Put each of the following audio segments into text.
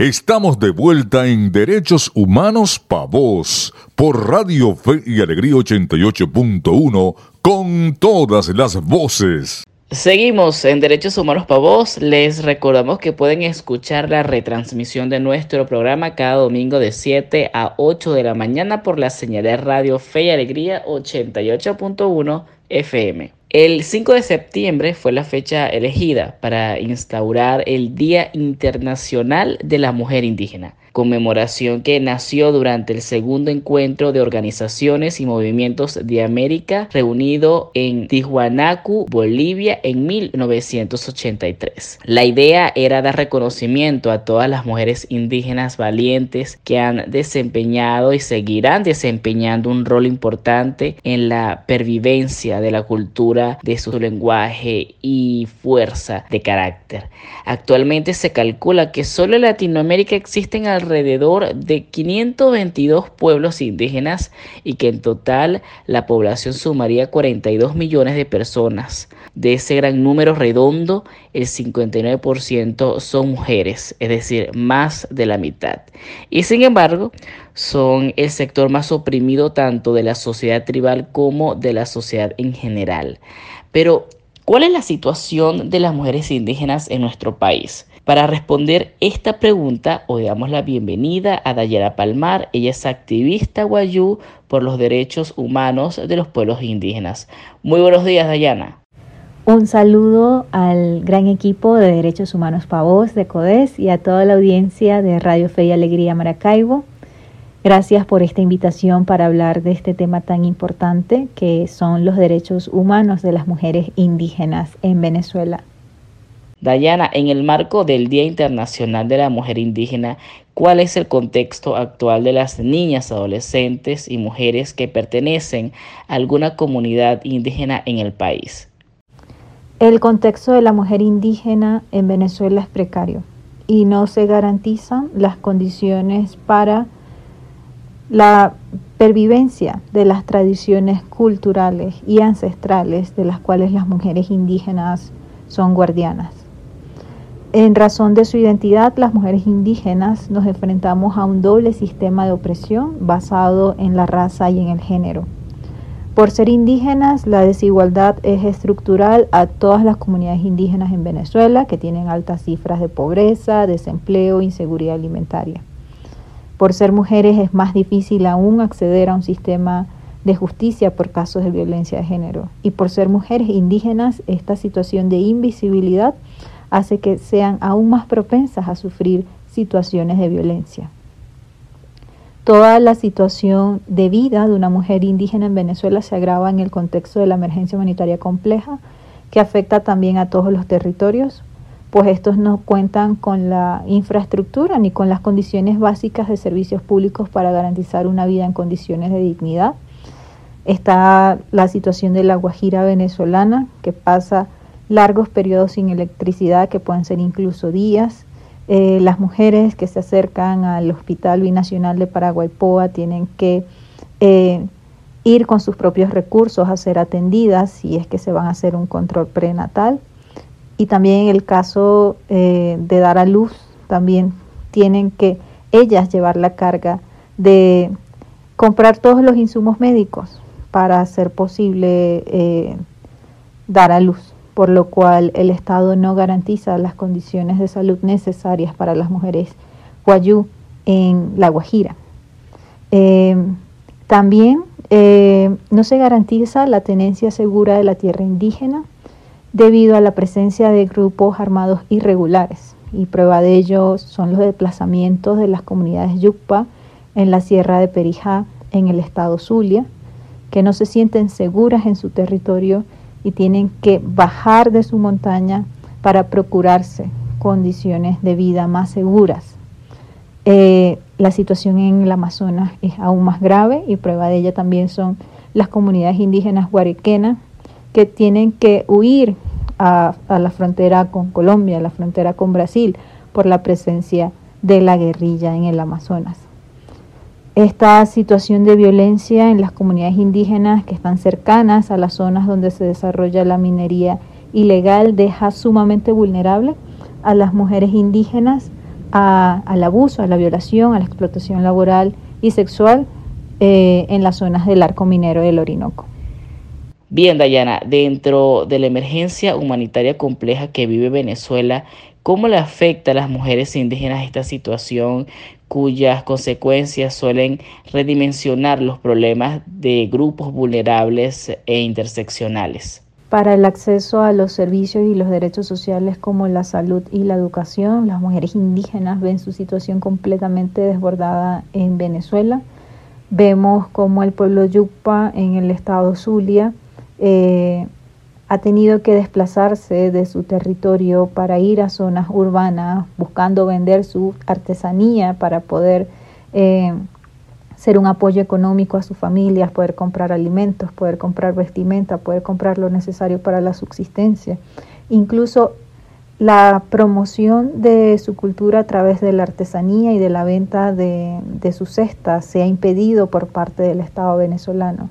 Estamos de vuelta en Derechos Humanos Pa' Voz por Radio Fe y Alegría 88.1 con todas las voces. Seguimos en Derechos Humanos Pa' Voz. Les recordamos que pueden escuchar la retransmisión de nuestro programa cada domingo de 7 a 8 de la mañana por la señal de Radio Fe y Alegría 88.1 FM. El 5 de septiembre fue la fecha elegida para instaurar el Día Internacional de la Mujer Indígena conmemoración que nació durante el segundo encuentro de organizaciones y movimientos de América reunido en Tijuanacu, Bolivia en 1983. La idea era dar reconocimiento a todas las mujeres indígenas valientes que han desempeñado y seguirán desempeñando un rol importante en la pervivencia de la cultura, de su lenguaje y fuerza de carácter. Actualmente se calcula que solo en Latinoamérica existen alrededor de 522 pueblos indígenas y que en total la población sumaría 42 millones de personas. De ese gran número redondo, el 59% son mujeres, es decir, más de la mitad. Y sin embargo, son el sector más oprimido tanto de la sociedad tribal como de la sociedad en general. Pero, ¿cuál es la situación de las mujeres indígenas en nuestro país? Para responder esta pregunta, hoy damos la bienvenida a Dayana Palmar. Ella es activista guayú por los derechos humanos de los pueblos indígenas. Muy buenos días, Dayana. Un saludo al gran equipo de Derechos Humanos Pavos de CODES y a toda la audiencia de Radio Fe y Alegría Maracaibo. Gracias por esta invitación para hablar de este tema tan importante que son los derechos humanos de las mujeres indígenas en Venezuela. Dayana, en el marco del Día Internacional de la Mujer Indígena, ¿cuál es el contexto actual de las niñas, adolescentes y mujeres que pertenecen a alguna comunidad indígena en el país? El contexto de la mujer indígena en Venezuela es precario y no se garantizan las condiciones para la pervivencia de las tradiciones culturales y ancestrales de las cuales las mujeres indígenas son guardianas. En razón de su identidad, las mujeres indígenas nos enfrentamos a un doble sistema de opresión basado en la raza y en el género. Por ser indígenas, la desigualdad es estructural a todas las comunidades indígenas en Venezuela que tienen altas cifras de pobreza, desempleo, inseguridad alimentaria. Por ser mujeres es más difícil aún acceder a un sistema de justicia por casos de violencia de género. Y por ser mujeres indígenas, esta situación de invisibilidad hace que sean aún más propensas a sufrir situaciones de violencia. Toda la situación de vida de una mujer indígena en Venezuela se agrava en el contexto de la emergencia humanitaria compleja que afecta también a todos los territorios, pues estos no cuentan con la infraestructura ni con las condiciones básicas de servicios públicos para garantizar una vida en condiciones de dignidad. Está la situación de la Guajira venezolana, que pasa largos periodos sin electricidad, que pueden ser incluso días. Eh, las mujeres que se acercan al Hospital Binacional de Paraguaypoa tienen que eh, ir con sus propios recursos a ser atendidas si es que se van a hacer un control prenatal. Y también el caso eh, de dar a luz, también tienen que ellas llevar la carga de comprar todos los insumos médicos para hacer posible dar a luz por lo cual el Estado no garantiza las condiciones de salud necesarias para las mujeres guayú en La Guajira. Eh, también eh, no se garantiza la tenencia segura de la tierra indígena debido a la presencia de grupos armados irregulares y prueba de ello son los desplazamientos de las comunidades yucpa en la sierra de Perijá en el estado Zulia, que no se sienten seguras en su territorio y tienen que bajar de su montaña para procurarse condiciones de vida más seguras. Eh, la situación en el Amazonas es aún más grave y prueba de ella también son las comunidades indígenas guarequenas que tienen que huir a, a la frontera con Colombia, a la frontera con Brasil, por la presencia de la guerrilla en el Amazonas. Esta situación de violencia en las comunidades indígenas que están cercanas a las zonas donde se desarrolla la minería ilegal deja sumamente vulnerable a las mujeres indígenas al abuso, a la violación, a la explotación laboral y sexual eh, en las zonas del arco minero del Orinoco. Bien, Dayana, dentro de la emergencia humanitaria compleja que vive Venezuela, ¿cómo le afecta a las mujeres indígenas esta situación cuyas consecuencias suelen redimensionar los problemas de grupos vulnerables e interseccionales? Para el acceso a los servicios y los derechos sociales como la salud y la educación, las mujeres indígenas ven su situación completamente desbordada en Venezuela. Vemos como el pueblo Yucpa en el estado Zulia eh, ha tenido que desplazarse de su territorio para ir a zonas urbanas buscando vender su artesanía para poder eh, ser un apoyo económico a sus familias, poder comprar alimentos, poder comprar vestimenta, poder comprar lo necesario para la subsistencia. Incluso la promoción de su cultura a través de la artesanía y de la venta de, de sus cestas se ha impedido por parte del Estado venezolano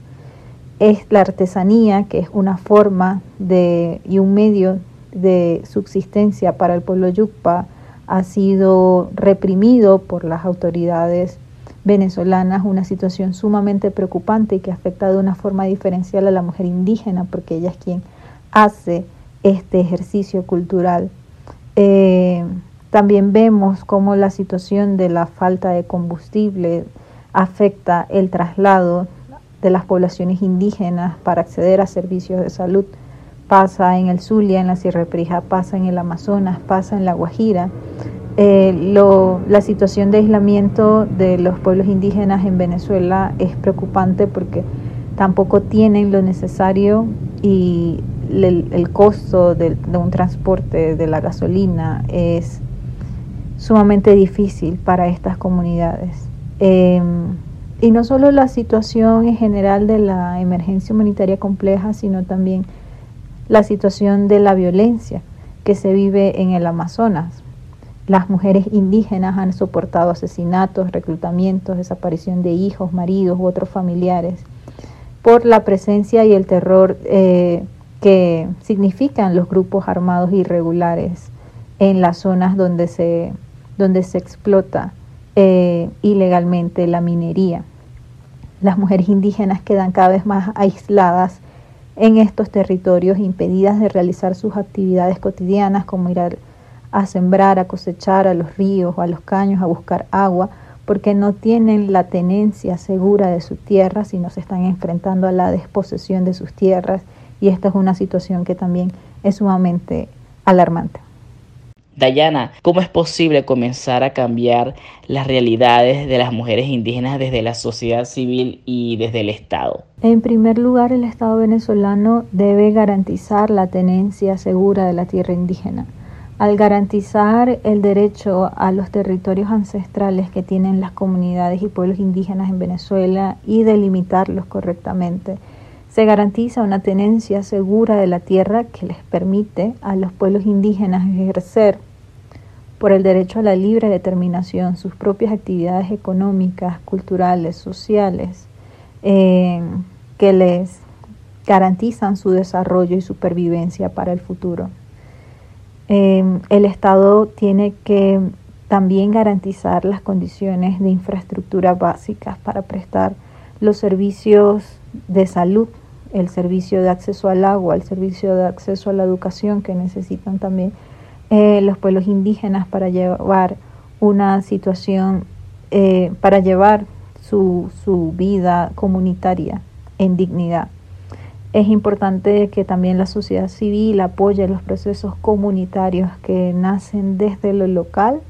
es la artesanía, que es una forma de, y un medio de subsistencia para el pueblo yucpa, ha sido reprimido por las autoridades venezolanas, una situación sumamente preocupante y que afecta de una forma diferencial a la mujer indígena, porque ella es quien hace este ejercicio cultural. Eh, también vemos cómo la situación de la falta de combustible afecta el traslado de las poblaciones indígenas para acceder a servicios de salud. Pasa en el Zulia, en la Sierra de Prija, pasa en el Amazonas, pasa en la Guajira. Eh, la situación de aislamiento de los pueblos indígenas en Venezuela es preocupante porque tampoco tienen lo necesario y el, costo de, un transporte de la gasolina es sumamente difícil para estas comunidades. Em, y no solo la situación en general de la emergencia humanitaria compleja, sino también la situación de la violencia que se vive en el Amazonas. Las mujeres indígenas han soportado asesinatos, reclutamientos, desaparición de hijos, maridos u otros familiares por la presencia y el terror eh, que significan los grupos armados irregulares en las zonas donde se, donde se explota eh, ilegalmente la minería. Las mujeres indígenas quedan cada vez más aisladas en estos territorios, impedidas de realizar sus actividades cotidianas como ir a, sembrar, a cosechar a los ríos o a los caños, a buscar agua, porque no tienen la tenencia segura de su tierra, sino se están enfrentando a la desposesión de sus tierras y esta es una situación que también es sumamente alarmante. Dayana, ¿cómo es posible comenzar a cambiar las realidades de las mujeres indígenas desde la sociedad civil y desde el Estado? En primer lugar, el Estado venezolano debe garantizar la tenencia segura de la tierra indígena. Al garantizar el derecho a los territorios ancestrales que tienen las comunidades y pueblos indígenas en Venezuela y delimitarlos correctamente, se garantiza una tenencia segura de la tierra que les permite a los pueblos indígenas ejercer por el derecho a la libre determinación, sus propias actividades económicas, culturales, sociales, eh, que les garantizan su desarrollo y supervivencia para el futuro. Eh, el Estado tiene que también garantizar las condiciones de infraestructura básicas para prestar los servicios de salud, el servicio de acceso al agua, el servicio de acceso a la educación que necesitan también eh, los pueblos indígenas para llevar una situación, eh, para llevar su, su vida comunitaria en dignidad. Es importante que también la sociedad civil apoye los procesos comunitarios que nacen desde lo local,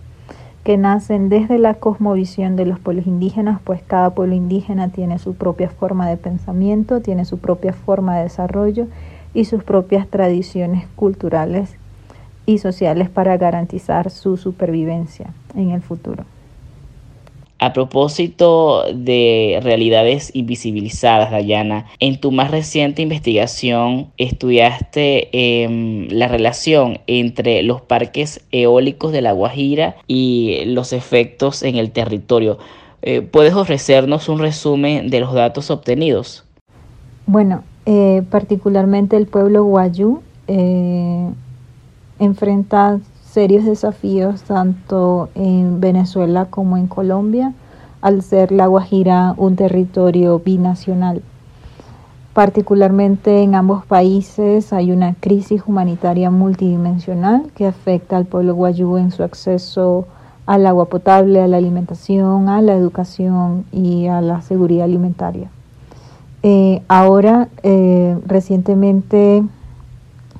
que nacen desde la cosmovisión de los pueblos indígenas, pues cada pueblo indígena tiene su propia forma de pensamiento, tiene su propia forma de desarrollo y sus propias tradiciones culturales y sociales para garantizar su supervivencia en el futuro. A propósito de realidades invisibilizadas, Dayana, en tu más reciente investigación estudiaste em, la relación entre los parques eólicos de La Guajira y los efectos en el territorio. Eh, ¿Puedes ofrecernos un resumen de los datos obtenidos? Bueno, eh, particularmente el pueblo guayú eh, enfrenta serios desafíos tanto en Venezuela como en Colombia, al ser La Guajira un territorio binacional. Particularmente en ambos países hay una crisis humanitaria multidimensional que afecta al pueblo guayú en su acceso al agua potable, a la alimentación, a la educación y a la seguridad alimentaria. Eh, ahora, eh, recientemente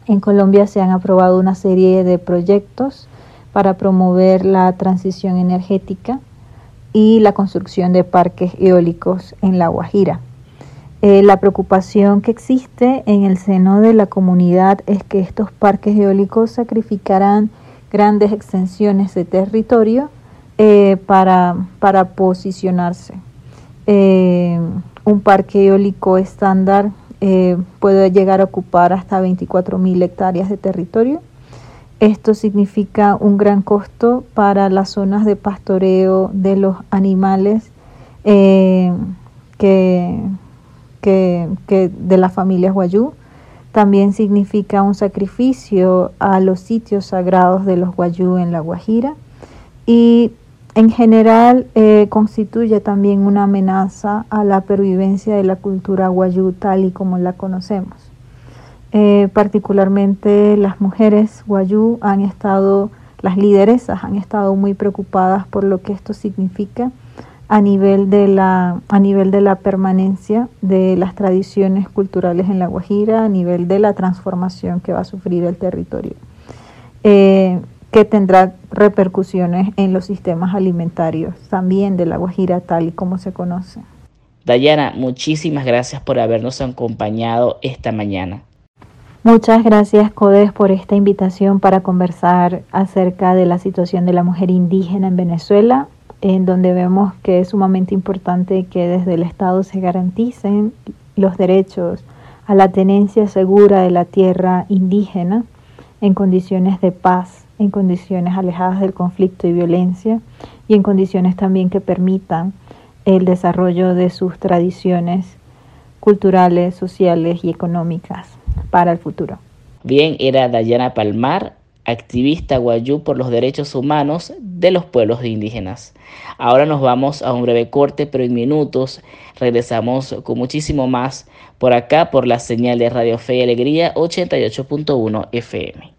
en Colombia se han aprobado una serie de proyectos para promover la transición energética y la construcción de parques eólicos en La Guajira. Eh, la preocupación que existe en el seno de la comunidad es que estos parques eólicos sacrificarán grandes extensiones de territorio eh, para, para, posicionarse. Eh, un parque eólico estándar eh, puede llegar a ocupar hasta 24.000 hectáreas de territorio. Esto significa un gran costo para las zonas de pastoreo de los animales que, que, que de las familias guayú también significa un sacrificio a los sitios sagrados de los guayú en la Guajira y en general eh, constituye también una amenaza a la pervivencia de la cultura guayú tal y como la conocemos. Eh, particularmente las mujeres guayú han estado, las lideresas han estado muy preocupadas por lo que esto significa a nivel de la, a nivel de la permanencia de las tradiciones culturales en La Guajira, a nivel de la transformación que va a sufrir el territorio, eh, que tendrá repercusiones en los sistemas alimentarios también de La Guajira tal y como se conoce. Dayana, muchísimas gracias por habernos acompañado esta mañana. Muchas gracias, Codes, por esta invitación para conversar acerca de la situación de la mujer indígena en Venezuela en donde vemos que es sumamente importante que desde el Estado se garanticen los derechos a la tenencia segura de la tierra indígena en condiciones de paz, en condiciones alejadas del conflicto y violencia y en condiciones también que permitan el desarrollo de sus tradiciones culturales, sociales y económicas para el futuro. Bien, era Dayana Palmar, activista guayú por los derechos humanos de los pueblos indígenas. Ahora nos vamos a un breve corte, pero en minutos regresamos con muchísimo más por acá por la señal de Radio Fe y Alegría 88.1 FM.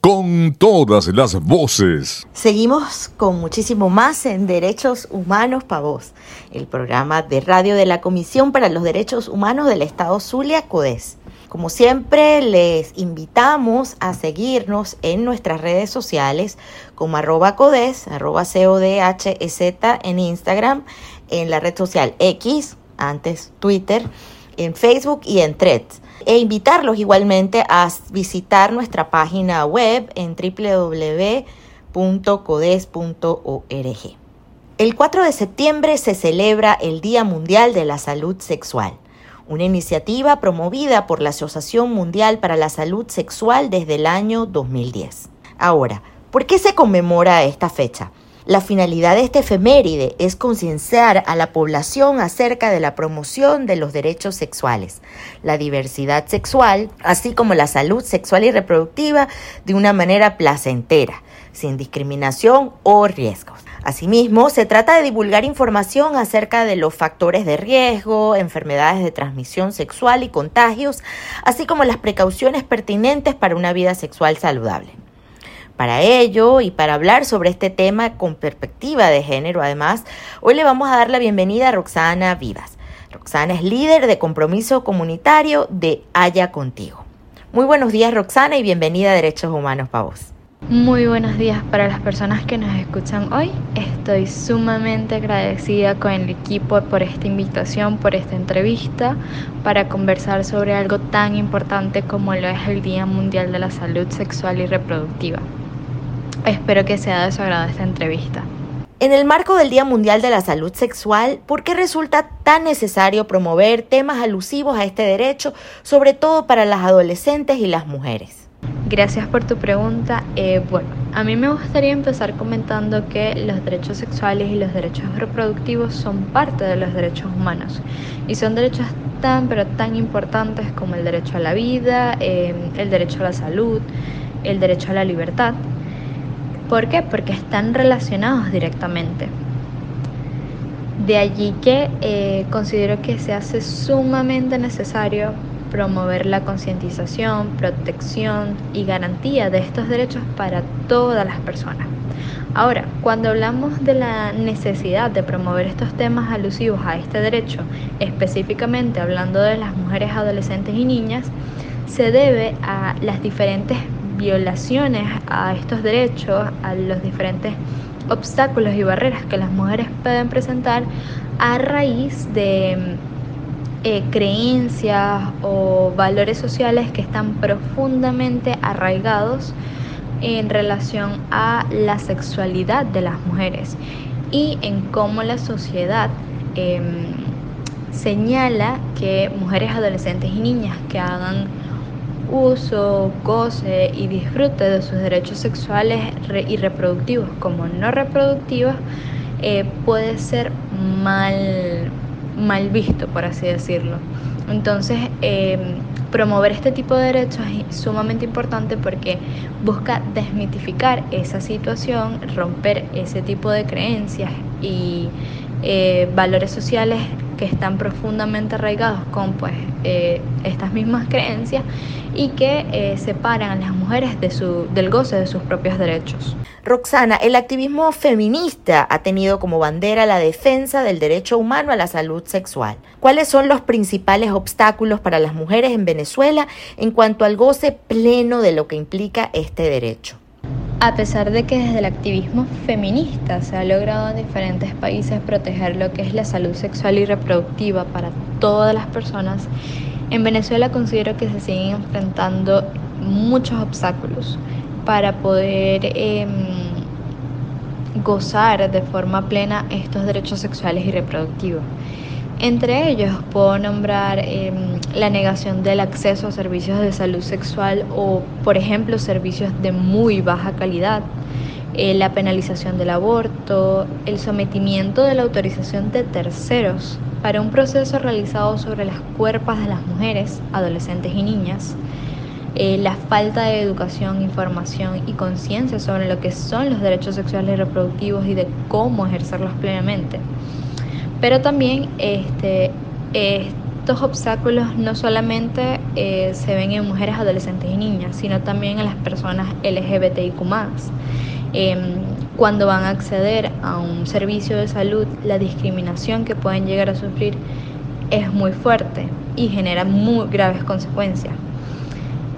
con todas las voces. Seguimos con muchísimo más en Derechos Humanos Pa' Vos, el programa de radio de la Comisión para los Derechos Humanos del Estado Zulia, CODES. Como siempre, les invitamos a seguirnos en nuestras redes sociales como arroba codes, arroba codhz en Instagram, en la red social X, antes Twitter, en Facebook y en Threads. E invitarlos igualmente a visitar nuestra página web en www.codes.org. El 4 de septiembre se celebra el Día Mundial de la Salud Sexual, una iniciativa promovida por la Asociación Mundial para la Salud Sexual desde el año 2010. Ahora, ¿por qué se conmemora esta fecha? La finalidad de este efeméride es concienciar a la población acerca de la promoción de los derechos sexuales, la diversidad sexual, así como la salud sexual y reproductiva de una manera placentera, sin discriminación o riesgos. Asimismo, se trata de divulgar información acerca de los factores de riesgo, enfermedades de transmisión sexual y contagios, así como las precauciones pertinentes para una vida sexual saludable. Para ello y para hablar sobre este tema con perspectiva de género, además, hoy le vamos a dar la bienvenida a Roxana Vivas. Roxana es líder de compromiso comunitario de Haya Contigo. Muy buenos días, Roxana, y bienvenida a Derechos Humanos para vos. Muy buenos días para las personas que nos escuchan hoy. Estoy sumamente agradecida con el equipo por esta invitación, por esta entrevista, para conversar sobre algo tan importante como lo es el Día Mundial de la Salud Sexual y Reproductiva. Espero que sea de su agrado esta entrevista. En el marco del Día Mundial de la Salud Sexual, ¿por qué resulta tan necesario promover temas alusivos a este derecho, sobre todo para las adolescentes y las mujeres? Gracias por tu pregunta. Eh, bueno, a mí me gustaría empezar comentando que los derechos sexuales y los derechos reproductivos son parte de los derechos humanos y son derechos tan pero tan importantes como el derecho a la vida, eh, el derecho a la salud, el derecho a la libertad. ¿Por qué? Porque están relacionados directamente. De allí que eh, considero que se hace sumamente necesario promover la concientización, protección y garantía de estos derechos para todas las personas. Ahora, cuando hablamos de la necesidad de promover estos temas alusivos a este derecho, específicamente hablando de las mujeres, adolescentes y niñas, se debe a las diferentes violaciones a estos derechos, a los diferentes obstáculos y barreras que las mujeres pueden presentar a raíz de eh, creencias o valores sociales que están profundamente arraigados en relación a la sexualidad de las mujeres y en cómo la sociedad em, señala que mujeres adolescentes y niñas que hagan uso, goce y disfrute de sus derechos sexuales y reproductivos como no reproductivos eh, puede ser mal mal visto, por así decirlo. Entonces, em, promover este tipo de derechos es sumamente importante porque busca desmitificar esa situación, romper ese tipo de creencias y eh, valores sociales que están profundamente arraigados con pues, eh, estas mismas creencias y que eh, separan a las mujeres del goce de sus propios derechos. Roxana, el activismo feminista ha tenido como bandera la defensa del derecho humano a la salud sexual. ¿Cuáles son los principales obstáculos para las mujeres en Venezuela en cuanto al goce pleno de lo que implica este derecho? A pesar de que desde el activismo feminista se ha logrado en diferentes países proteger lo que es la salud sexual y reproductiva para todas las personas, en Venezuela considero que se siguen enfrentando muchos obstáculos para poder em, gozar de forma plena estos derechos sexuales y reproductivos. Entre ellos puedo nombrar em, la negación del acceso a servicios de salud sexual o, por ejemplo, servicios de muy baja calidad, eh, la penalización del aborto, el sometimiento de la autorización de terceros para un proceso realizado sobre las cuerpas de las mujeres, adolescentes y niñas, eh, la falta de educación, información y conciencia sobre lo que son los derechos sexuales y reproductivos y de cómo ejercerlos plenamente. Pero también este, estos obstáculos no solamente eh, se ven en mujeres, adolescentes y niñas, sino también en las personas LGBTIQ eh, cuando van a acceder a un servicio de salud, la discriminación que pueden llegar a sufrir es muy fuerte y genera muy graves consecuencias.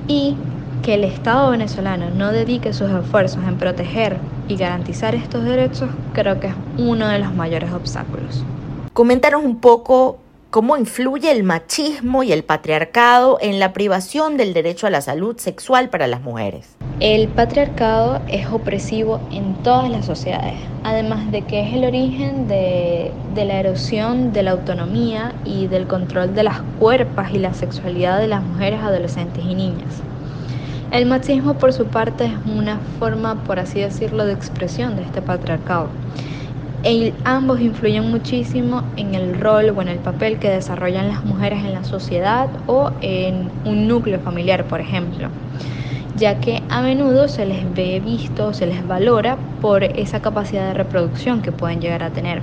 Y que el Estado venezolano no dedique sus esfuerzos en proteger y garantizar estos derechos creo que es uno de los mayores obstáculos. Coméntanos un poco cómo influye el machismo y el patriarcado en la privación del derecho a la salud sexual para las mujeres. El patriarcado es opresivo en todas las sociedades, además de que es el origen de, la erosión de la autonomía y del control de las cuerpas y la sexualidad de las mujeres, adolescentes y niñas. El machismo, por su parte, es una forma, por así decirlo, de expresión de este patriarcado ambos influyen muchísimo en el rol o en el papel que desarrollan las mujeres en la sociedad o en un núcleo familiar, por ejemplo, ya que a menudo se les ve visto, se les valora por esa capacidad de reproducción que pueden llegar a tener.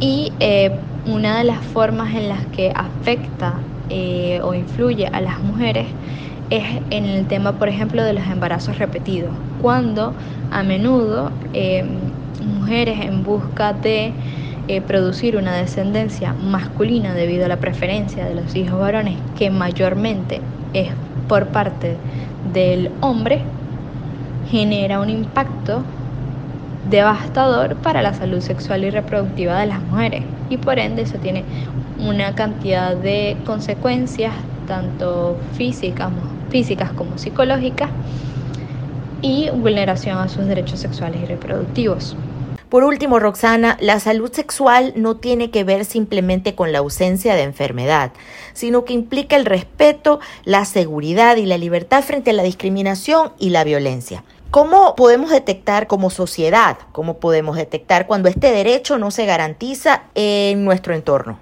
Y eh, una de las formas en las que afecta eh, o influye a las mujeres es en el tema, por ejemplo, de los embarazos repetidos, cuando a menudo eh, mujeres en busca de eh, producir una descendencia masculina debido a la preferencia de los hijos varones, que mayormente es por parte del hombre, genera un impacto devastador para la salud sexual y reproductiva de las mujeres. Y por ende eso tiene una cantidad de consecuencias tanto físicas, físicas como psicológicas y vulneración a sus derechos sexuales y reproductivos. Por último, Roxana, la salud sexual no tiene que ver simplemente con la ausencia de enfermedad, sino que implica el respeto, la seguridad y la libertad frente a la discriminación y la violencia. ¿Cómo podemos detectar como sociedad, cómo podemos detectar cuando este derecho no se garantiza en nuestro entorno?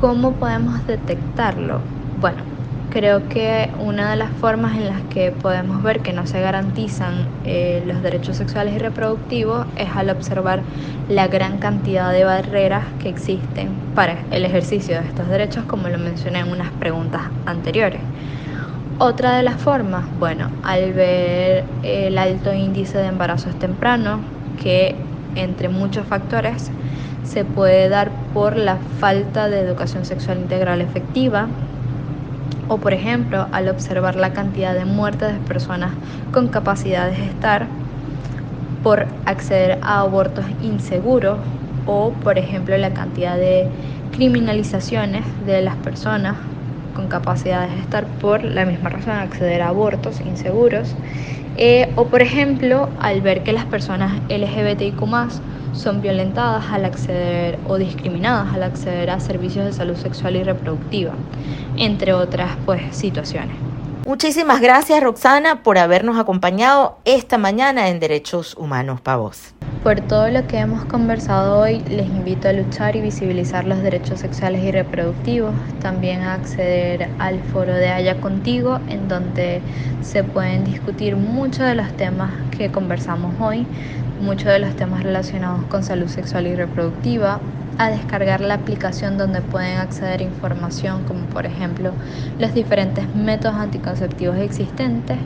¿Cómo podemos detectarlo? Bueno, creo que una de las formas en las que podemos ver que no se garantizan eh, los derechos sexuales y reproductivos es al observar la gran cantidad de barreras que existen para el ejercicio de estos derechos, como lo mencioné en unas preguntas anteriores. Otra de las formas, bueno, al ver el alto índice de embarazos tempranos, que entre muchos factores se puede dar por la falta de educación sexual integral efectiva, o por ejemplo al observar la cantidad de muertes de personas con capacidad de gestar por acceder a abortos inseguros o por ejemplo la cantidad de criminalizaciones de las personas con capacidad de gestar por la misma razón acceder a abortos inseguros. Eh, o por ejemplo, al ver que las personas LGBTIQ son violentadas al acceder o discriminadas al acceder a servicios de salud sexual y reproductiva, entre otras pues, situaciones. Muchísimas gracias Roxana por habernos acompañado esta mañana en Derechos Humanos para vos. Por todo lo que hemos conversado hoy, les invito a luchar y visibilizar los derechos sexuales y reproductivos, también a acceder al foro de Haya Contigo, en donde se pueden discutir muchos de los temas que conversamos hoy, muchos de los temas relacionados con salud sexual y reproductiva, a descargar la aplicación donde pueden acceder información como por ejemplo los diferentes métodos anticonceptivos existentes.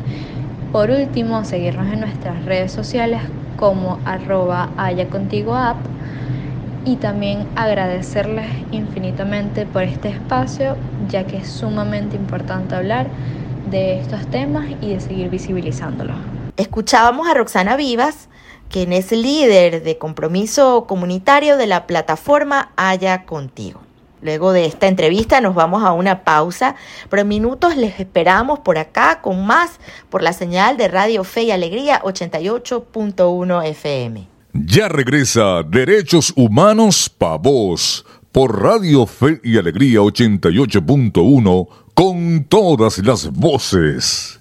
Por último, seguirnos en nuestras redes sociales como arroba haya contigo app y también agradecerles infinitamente por este espacio ya que es sumamente importante hablar de estos temas y de seguir visibilizándolos. Escuchábamos a Roxana Vivas, quien es líder de compromiso comunitario de la plataforma Haya Contigo. Luego de esta entrevista nos vamos a una pausa, pero en minutos les esperamos por acá con más por la señal de Radio Fe y Alegría 88.1 FM. Ya regresa Derechos Humanos Pa' Vos por Radio Fe y Alegría 88.1 con todas las voces.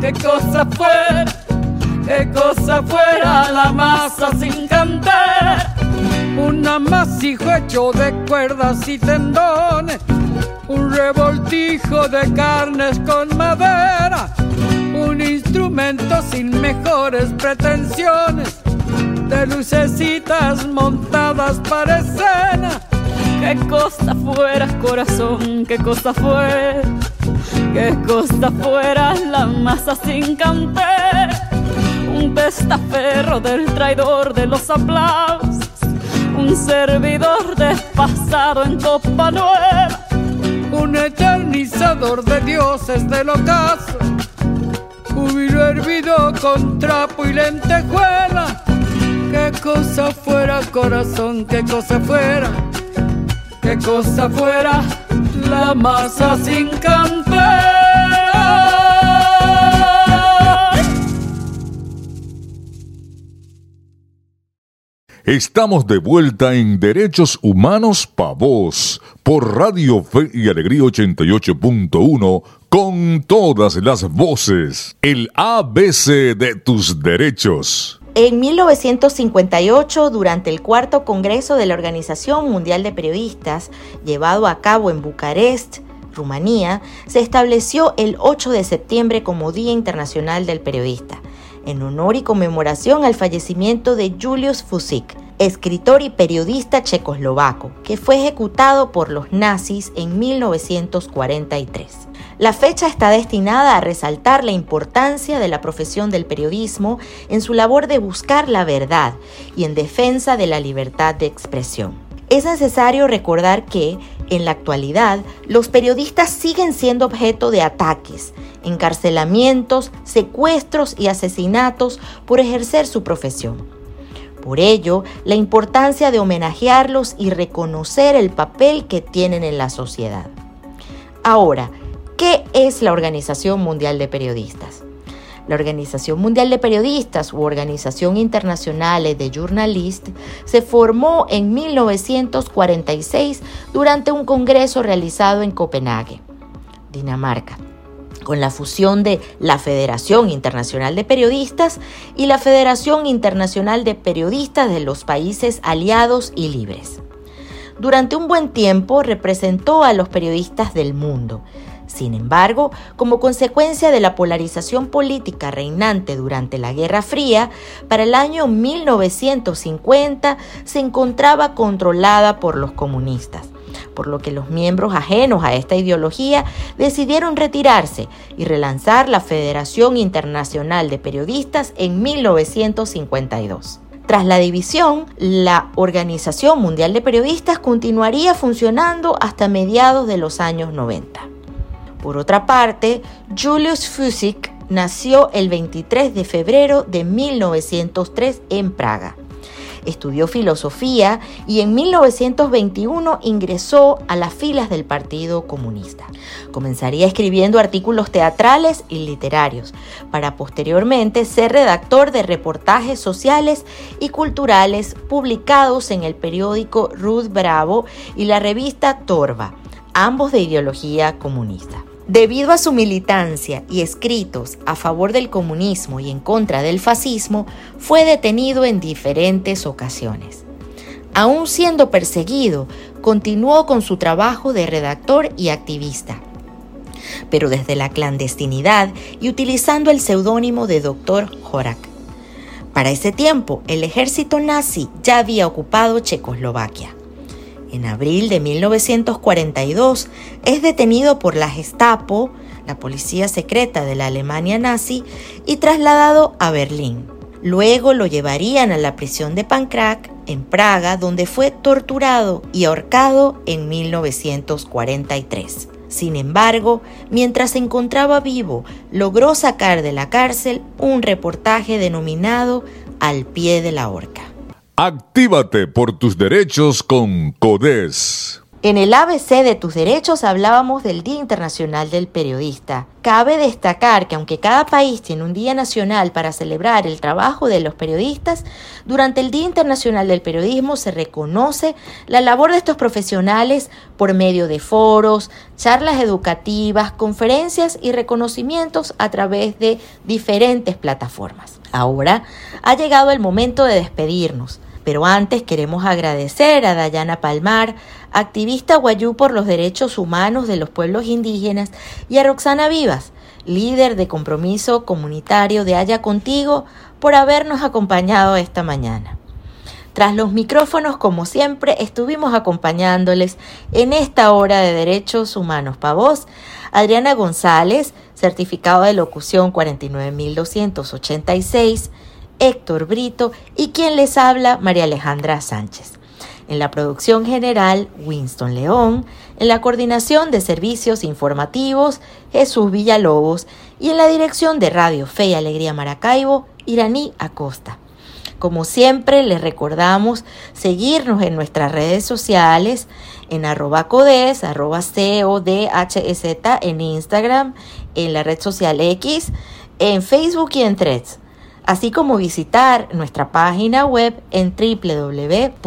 qué cosa fuera qué cosa fuera la masa sin cantar. Un amasijo hecho de cuerdas y tendones, un revoltijo de carnes con madera, un instrumento sin mejores pretensiones, de lucecitas montadas para escena. Qué cosa fuera corazón, qué cosa fuera, qué cosa fuera la masa sin cantar un testaferro del traidor de los aplausos, un servidor despasado en copa nueva, un eternizador de dioses del ocaso, júbilo hervido con trapo y lentejuela. Qué cosa fuera corazón, qué cosa fuera, qué cosa fuera la masa sin cantar. Estamos de vuelta en Derechos Humanos Pa' Vos por Radio Fe y Alegría 88.1 con todas las voces. El ABC de tus derechos. En 1958, durante el cuarto Congreso de la Organización Mundial de Periodistas, llevado a cabo en Bucarest, Rumanía, se estableció el 8 de septiembre como Día Internacional del Periodista en honor y conmemoración al fallecimiento de Julius Fusik, escritor y periodista checoslovaco, que fue ejecutado por los nazis en 1943. La fecha está destinada a resaltar la importancia de la profesión del periodismo en su labor de buscar la verdad y en defensa de la libertad de expresión. Es necesario recordar que, en la actualidad, los periodistas siguen siendo objeto de ataques, encarcelamientos, secuestros y asesinatos por ejercer su profesión. Por ello, la importancia de homenajearlos y reconocer el papel que tienen en la sociedad. Ahora, ¿qué es la Organización Mundial de Periodistas? La Organización Mundial de Periodistas u Organización Internacional de Journalistes se formó en 1946 durante un congreso realizado en Copenhague, Dinamarca con la fusión de la Federación Internacional de Periodistas y la Federación Internacional de Periodistas de los Países Aliados y Libres. Durante un buen tiempo representó a los periodistas del mundo. Sin embargo, como consecuencia de la polarización política reinante durante la Guerra Fría, para el año 1950 se encontraba controlada por los comunistas por lo que los miembros ajenos a esta ideología decidieron retirarse y relanzar la Federación Internacional de Periodistas en 1952. Tras la división, la Organización Mundial de Periodistas continuaría funcionando hasta mediados de los años 90. Por otra parte, Julius Fusik nació el 23 de febrero de 1903 en Praga. Estudió filosofía y en 1921 ingresó a las filas del Partido Comunista. Comenzaría escribiendo artículos teatrales y literarios, para posteriormente ser redactor de reportajes sociales y culturales publicados en el periódico Ruth Bravo y la revista Torva, ambos de ideología comunista. Debido a su militancia y escritos a favor del comunismo y en contra del fascismo, fue detenido en diferentes ocasiones. Aún siendo perseguido, continuó con su trabajo de redactor y activista, pero desde la clandestinidad y utilizando el seudónimo de Dr. Horak. Para ese tiempo, el ejército nazi ya había ocupado Checoslovaquia. En abril de 1942 es detenido por la Gestapo, la policía secreta de la Alemania nazi, y trasladado a Berlín. Luego lo llevarían a la prisión de Pankrak en Praga, donde fue torturado y ahorcado en 1943. Sin embargo, mientras se encontraba vivo, logró sacar de la cárcel un reportaje denominado Al pie de la horca. Actívate por tus derechos con CODES. En el ABC de tus derechos hablábamos del Día Internacional del Periodista. Cabe destacar que aunque cada país tiene un día nacional para celebrar el trabajo de los periodistas, durante el Día Internacional del Periodismo se reconoce la labor de estos profesionales por medio de foros, charlas educativas, conferencias y reconocimientos a través de diferentes plataformas. Ahora ha llegado el momento de despedirnos. Pero antes queremos agradecer a Dayana Palmar, activista guayú por los derechos humanos de los pueblos indígenas, y a Roxana Vivas, líder de compromiso comunitario de Haya Contigo, por habernos acompañado esta mañana. Tras los micrófonos, como siempre, estuvimos acompañándoles en esta hora de Derechos Humanos para Adriana González, certificado de locución 49286, Héctor Brito y quien les habla, María Alejandra Sánchez. En la producción general, Winston León. En la coordinación de servicios informativos, Jesús Villalobos. Y en la dirección de Radio Fe y Alegría Maracaibo, Iraní Acosta. Como siempre, les recordamos seguirnos en nuestras redes sociales, en arroba codes, arroba CODHZ en Instagram, en la red social X, en Facebook y en Threads. Así como visitar nuestra página web en www.codes.org.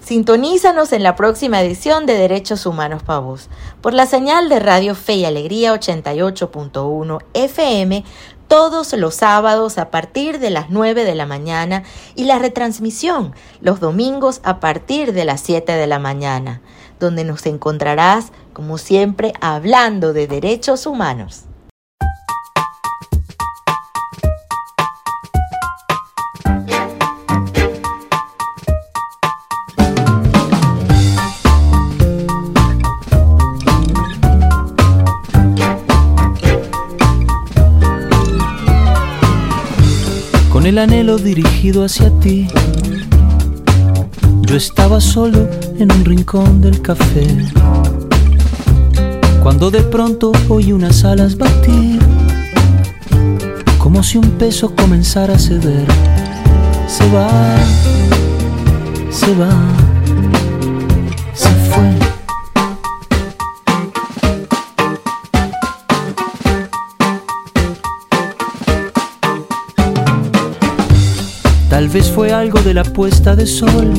Sintonízanos en la próxima edición de Derechos Humanos para Vos por la señal de Radio Fe y Alegría 88.1 FM todos los sábados a partir de las 9 de la mañana y la retransmisión los domingos a partir de las 7 de la mañana, donde nos encontrarás, como siempre, hablando de derechos humanos. El anhelo dirigido hacia ti. Yo estaba solo en un rincón del café. Cuando de pronto oí unas alas batir, como si un peso comenzara a ceder. Se va, se va, se fue. Tal vez fue algo de la puesta de sol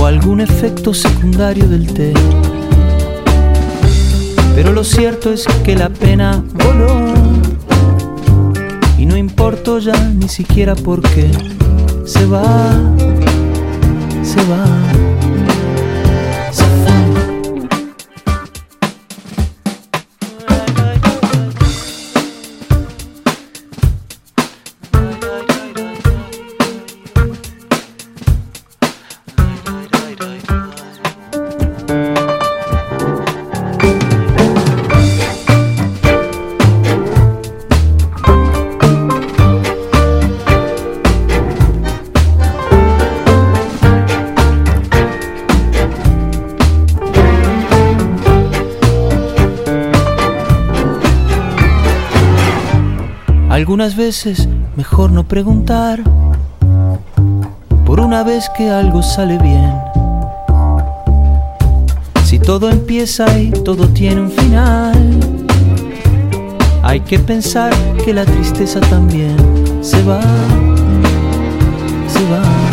o algún efecto secundario del té. Pero lo cierto es que la pena voló y no importó ya ni siquiera por qué. Se va, se va. Veces mejor no preguntar, por una vez que algo sale bien. Si todo empieza y todo tiene un final, hay que pensar que la tristeza también se va, se va.